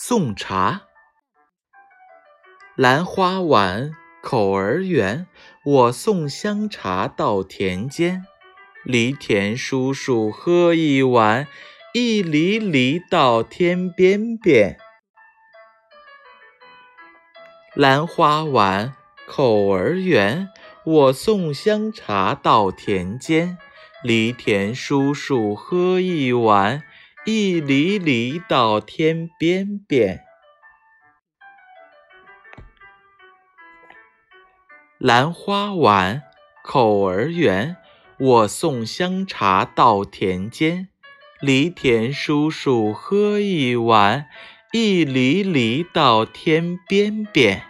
送茶。兰花晚，口儿圆，我送香茶到田间。犁田叔叔喝一碗，一犁犁到天边边。兰花晚，口儿圆，我送香茶到田间。犁田叔叔喝一碗，一里里到天边边。兰花碗，口儿圆，我送香茶到田间。犁田叔叔喝一碗，一犁犁到天边边。